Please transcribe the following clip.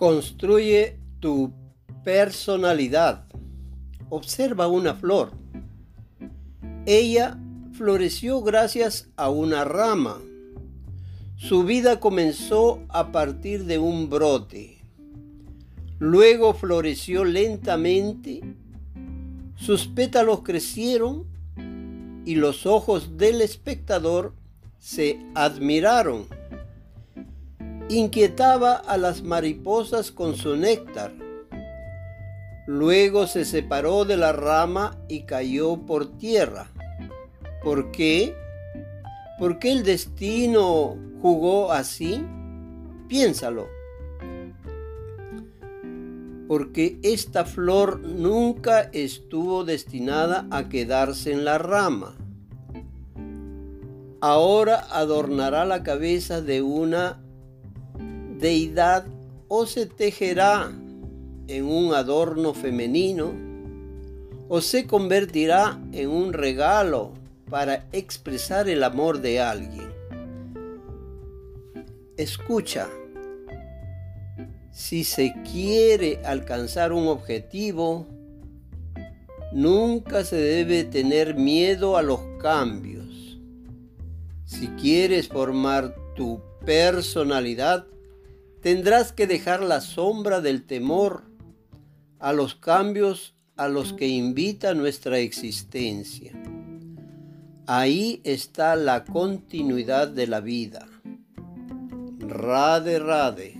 Construye tu personalidad. Observa una flor. Ella floreció gracias a una rama. Su vida comenzó a partir de un brote. Luego floreció lentamente. Sus pétalos crecieron y los ojos del espectador se admiraron inquietaba a las mariposas con su néctar. Luego se separó de la rama y cayó por tierra. ¿Por qué? ¿Por qué el destino jugó así? Piénsalo. Porque esta flor nunca estuvo destinada a quedarse en la rama. Ahora adornará la cabeza de una deidad o se tejerá en un adorno femenino o se convertirá en un regalo para expresar el amor de alguien. Escucha, si se quiere alcanzar un objetivo, nunca se debe tener miedo a los cambios. Si quieres formar tu personalidad, tendrás que dejar la sombra del temor a los cambios a los que invita nuestra existencia. Ahí está la continuidad de la vida. Rade, rade.